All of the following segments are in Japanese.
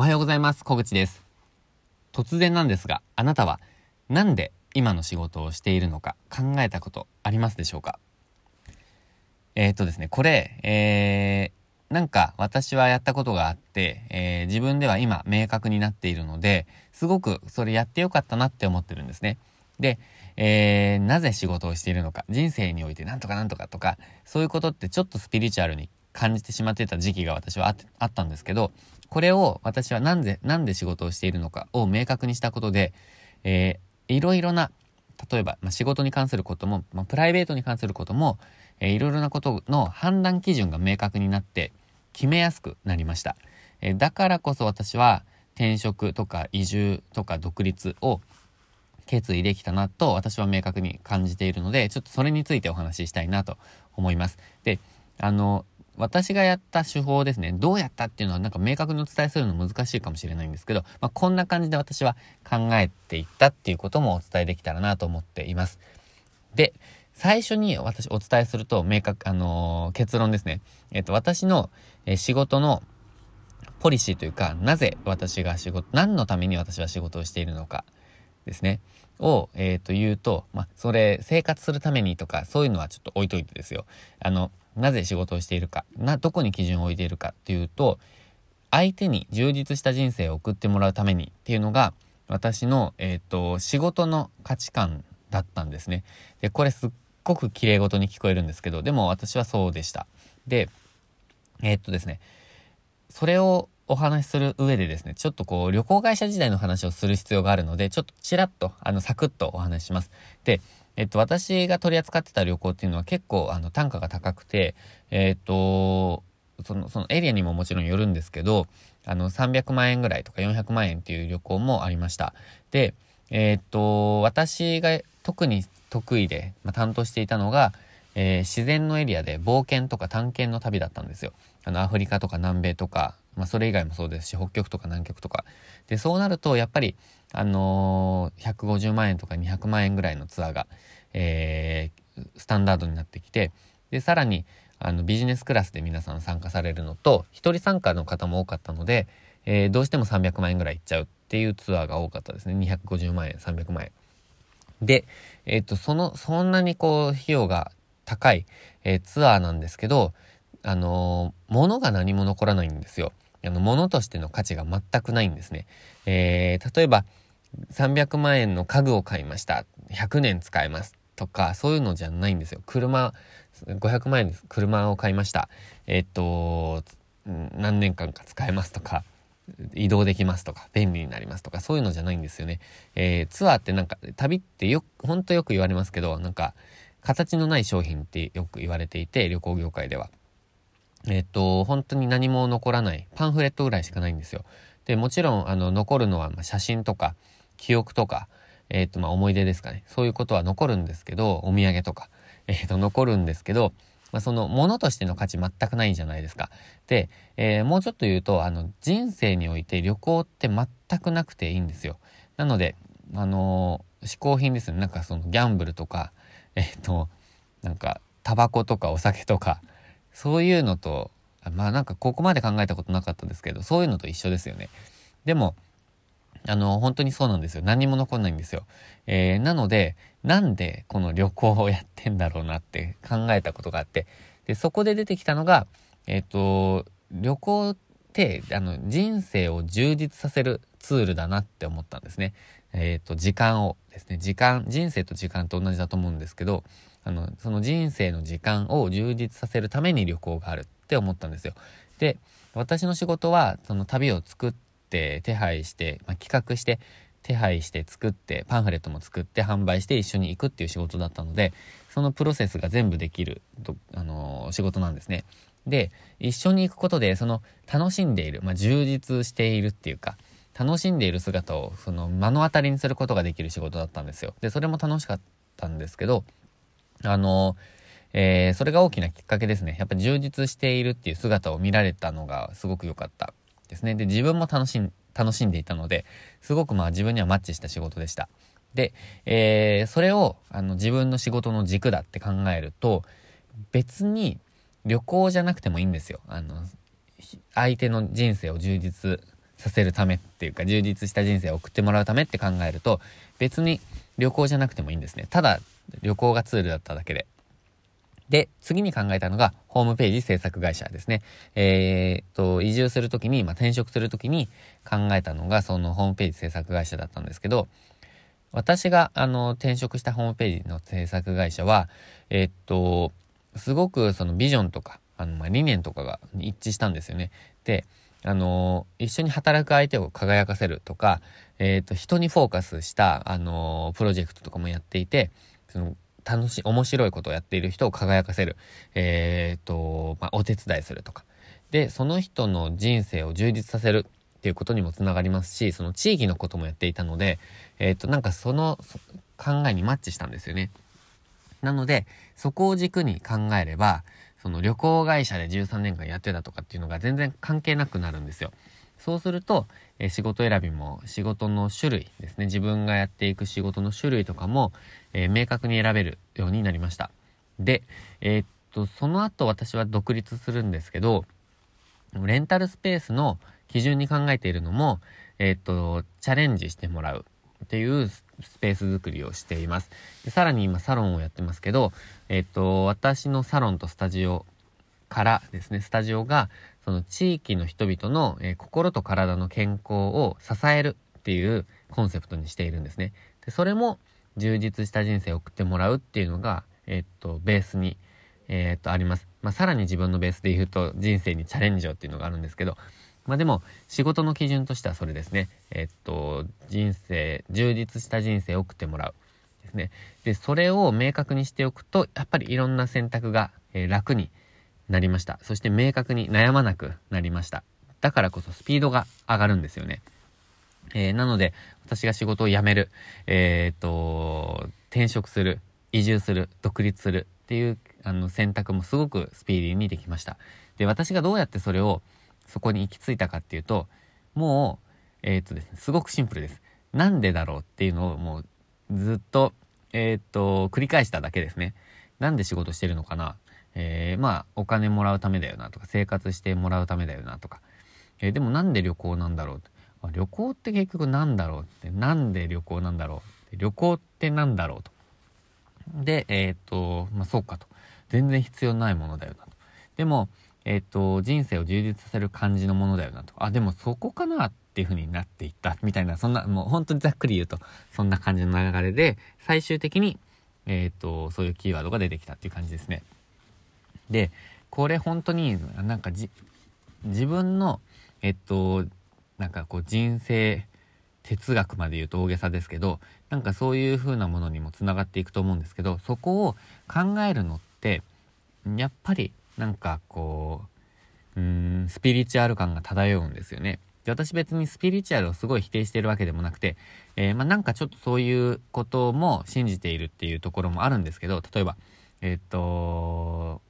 おはようございます。小口です。突然なんですが、あなたはなんで今の仕事をしているのか考えたことありますでしょうか？えー、っとですね、これ、えー、なんか私はやったことがあって、えー、自分では今明確になっているので、すごくそれやってよかったなって思ってるんですね。で、えー、なぜ仕事をしているのか、人生においてなんとかなんとかとか、そういうことってちょっとスピリチュアルに感じてしまってた時期が私はあったんですけど、これを私はなんで、なんで仕事をしているのかを明確にしたことで、えー、いろいろな、例えば、まあ、仕事に関することも、まあ、プライベートに関することも、えー、いろいろなことの判断基準が明確になって決めやすくなりました。えー、だからこそ私は転職とか移住とか独立を決意できたなと私は明確に感じているので、ちょっとそれについてお話ししたいなと思います。で、あの、私がやった手法ですね、どうやったっていうのはなんか明確にお伝えするの難しいかもしれないんですけど、まあ、こんな感じで私は考えていったっていうこともお伝えできたらなと思っています。で、最初に私お伝えすると明確、あのー、結論ですね。えっ、と、私の、え仕事のポリシーというか、なぜ私が仕事、何のために私は仕事をしているのかですね。を、えっ、と、言うと、まあ、それ、生活するためにとか、そういうのはちょっと置いといてですよ。あの、なぜ仕事をしているか、な、どこに基準を置いているかっていうと、相手に充実した人生を送ってもらうためにっていうのが、私の、えっ、ー、と、仕事の価値観だったんですね。で、これすっごく綺麗事に聞こえるんですけど、でも私はそうでした。で、えー、っとですね、それをお話しする上でですね、ちょっとこう、旅行会社時代の話をする必要があるので、ちょっとちらっと、あの、サクッとお話しします。で、えっと、私が取り扱ってた旅行っていうのは結構、あの、単価が高くて、えっと、その、そのエリアにももちろんよるんですけど、あの、300万円ぐらいとか400万円っていう旅行もありました。で、えっと、私が特に得意で、まあ、担当していたのが、えー、自然のエリアで冒険とか探検の旅だったんですよ。あの、アフリカとか南米とか、まあ、それ以外もそうですし、北極とか南極とか。で、そうなると、やっぱり、あのー、150万円とか200万円ぐらいのツアーが、えー、スタンダードになってきて、で、さらに、あの、ビジネスクラスで皆さん参加されるのと、一人参加の方も多かったので、えー、どうしても300万円ぐらいいっちゃうっていうツアーが多かったですね。250万円、300万円。で、えっ、と、その、そんなにこう、費用が高い、えー、ツアーなんですけど、あのー、物が何も残らないんですよ。あの、物としての価値が全くないんですね。えー、例えば、300万円の家具を買いました。100年使えます。とか、そういうのじゃないんですよ。車、500万円です。車を買いました。えっと、何年間か使えますとか、移動できますとか、便利になりますとか、そういうのじゃないんですよね。えー、ツアーってなんか、旅ってよく、ほんとよく言われますけど、なんか、形のない商品ってよく言われていて、旅行業界では。えっ、と、本当に何も残らない、パンフレットぐらいしかないんですよ。で、もちろん、あの、残るのは、ま写真とか、記憶とか、えっ、と、まあ、思い出ですかね。そういうことは残るんですけど、お土産とか、えっ、と、残るんですけど、まあ、そのものとしての価値全くないじゃないですか。で、えー、もうちょっと言うと、あの、人生において旅行って全くなくていいんですよ。なので、あのー、嗜好品ですね。なんかそのギャンブルとか、えっ、と、なんか、タバコとかお酒とか、そういうのと、まあなんかここまで考えたことなかったですけど、そういうのと一緒ですよね。でも、あの、本当にそうなんですよ。何も残んないんですよ。えー、なので、なんでこの旅行をやってんだろうなって考えたことがあって、で、そこで出てきたのが、えっ、ー、と、旅行って、あの、人生を充実させるツールだなって思ったんですね。えっ、ー、と、時間をですね、時間、人生と時間と同じだと思うんですけど、あの、その人生の時間を充実させるために旅行があるって思ったんですよ。で、私の仕事は、その旅を作って、って手配して、まあ、企画して手配して作ってパンフレットも作って販売して一緒に行くっていう仕事だったのでそのプロセスが全部できると、あのー、仕事なんですね。で一緒に行くことでその楽しんでいる、まあ、充実しているっていうか楽しんでいる姿をその目の当たりにすることができる仕事だったんですよ。でそれも楽しかったんですけどあのー、えー、それが大きなきっかけですね。やっぱ充実しているっていう姿を見られたのがすごく良かったですね。で、自分も楽しん、楽しんでいたので、すごくまあ自分にはマッチした仕事でした。で、えー、それをあの自分の仕事の軸だって考えると、別に旅行じゃなくてもいいんですよ。あの、相手の人生を充実させるためっていうか充実した人生を送ってもらうためって考えると別に旅行じゃなくてもいいんですねただ旅行がツールだっただけでで、次に考えたのが、ホームページ制作会社ですね。えー、と、移住するときに、まあ、転職するときに考えたのが、そのホームページ制作会社だったんですけど、私が、あの、転職したホームページの制作会社は、えー、っと、すごくそのビジョンとか、あの、まあ、理念とかが一致したんですよね。で、あの一緒に働く相手を輝かせるとか、えっ、と、人にフォーカスした、あのプロジェクトとかもやっていて、その、楽しい、面白いことをやっている人を輝かせる、えっ、と、まあ、お手伝いするとか。で、その人の人生を充実させるっていうことにもつながりますし、その地域のこともやっていたので、えっ、と、なんかその考えにマッチしたんですよね。なので、そこを軸に考えれば、その旅行会社で13年間やってたとかっていうのが全然関係なくなるんですよ。そうすると、え仕事選びも仕事の種類ですね。自分がやっていく仕事の種類とかも、えー、明確に選べるようになりました。で、えー、っと、その後私は独立するんですけど、レンタルスペースの基準に考えているのも、え、っと、チャレンジしてもらうっていうスペース作りをしています。でさらに今サロンをやってますけど、えっと、私のサロンとスタジオからですね、スタジオが、その地域の人々の、えー、心と体の健康を支えるっていうコンセプトにしているんですね。で、それも充実した人生を送ってもらうっていうのが、えー、っと、ベースに、えー、っと、あります。まあ、さらに自分のベースで言うと、人生にチャレンジをっていうのがあるんですけど、まあでも、仕事の基準としてはそれですね。えっと、人生、充実した人生を送ってもらう。ですね。で、それを明確にしておくと、やっぱりいろんな選択が、えー、楽になりました。そして明確に悩まなくなりました。だからこそスピードが上がるんですよね。えー、なので、私が仕事を辞める、えー、っと、転職する、移住する、独立するっていうあの選択もすごくスピーディーにできました。で、私がどうやってそれをそこに行き着いたかっていうと、もう、えー、っとですね、すごくシンプルです。なんでだろうっていうのをもうずっと、えー、っと、繰り返しただけですね。なんで仕事してるのかな？えー、まあ、お金もらうためだよなとか、生活してもらうためだよなとか。えー、でもなんで旅行なんだろうあ旅行って結局なんだろうって、なんで旅行なんだろう旅行ってなんだろうと。で、えっ、と、まあ、そうかと。全然必要ないものだよなと。でも、えっ、と、人生を充実させる感じのものだよなと。あ、でもそこかなっていう風になっていったみたいな、そんな、もう本当にざっくり言うと、そんな感じの流れで、最終的に、えっ、と、そういうキーワードが出てきたっていう感じですね。で、これ本当になんかじ、自分の、えっと、なんかこう人生哲学まで言うと大げさですけど、なんかそういう風なものにもつながっていくと思うんですけど、そこを考えるのって、やっぱりなんかこう、うーん、スピリチュアル感が漂うんですよね。で私別にスピリチュアルをすごい否定してるわけでもなくて、えー、まあなんかちょっとそういうことも信じているっていうところもあるんですけど、例えば、えっ、と、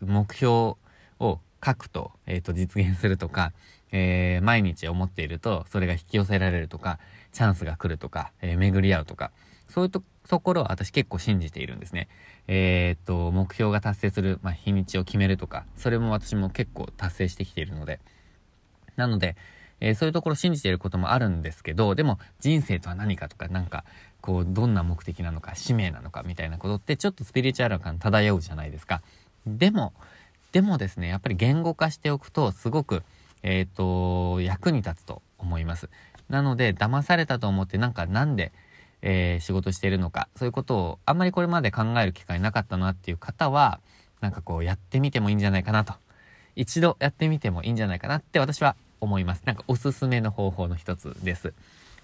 目標を書くと、えっ、ー、と、実現するとか、えー、毎日思っていると、それが引き寄せられるとか、チャンスが来るとか、えー、巡り合うとか、そういうところは私結構信じているんですね。えっと、目標が達成する、まあ、日にちを決めるとか、それも私も結構達成してきているので。なので、えー、そういうところ信じていることもあるんですけど、でも人生とは何かとか、なんか、こう、どんな目的なのか、使命なのかみたいなことって、ちょっとスピリチュアル感漂うじゃないですか。でも、でもですね、やっぱり言語化しておくと、すごく、えっ、ー、と、役に立つと思います。なので、騙されたと思って、なんかなんで、えー、仕事してるのか、そういうことをあんまりこれまで考える機会なかったなっていう方は、なんかこうやってみてもいいんじゃないかなと。一度やってみてもいいんじゃないかなって私は思います。なんかおすすめの方法の一つです。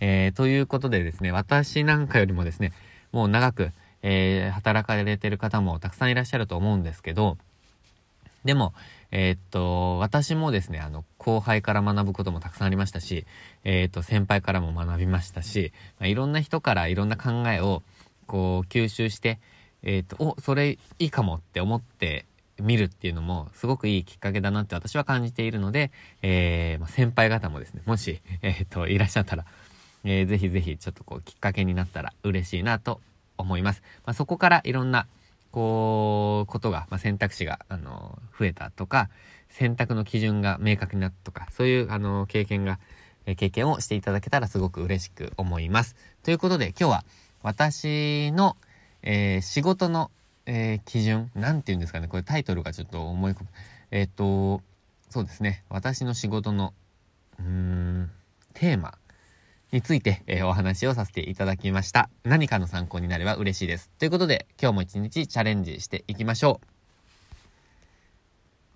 えー、ということでですね、私なんかよりもですね、もう長く、えー、働かれてる方もたくさんいらっしゃると思うんですけど、でも、えー、っと、私もですね、あの、後輩から学ぶこともたくさんありましたし、えー、っと、先輩からも学びましたし、まあ、いろんな人からいろんな考えを、こう、吸収して、えっと、お、それいいかもって思って見るっていうのも、すごくいいきっかけだなって私は感じているので、えー、まあ、先輩方もですね、もし、えっと、いらっしゃったら、えー、ぜひぜひちょっとこう、きっかけになったら嬉しいなと思います。まあ、そこからいろんな、こう、ことが、まあ、選択肢が、あの、増えたとか、選択の基準が明確になったとか、そういう、あの、経験が、経験をしていただけたらすごく嬉しく思います。ということで今日は私の、えー、仕事の、えー、基準、なんて言うんですかね、これタイトルがちょっと思い込む。えっ、と、そうですね、私の仕事の、うーん、テーマについて、え、お話をさせていただきました。何かの参考になれば嬉しいです。ということで、今日も一日チャレンジしていきましょう。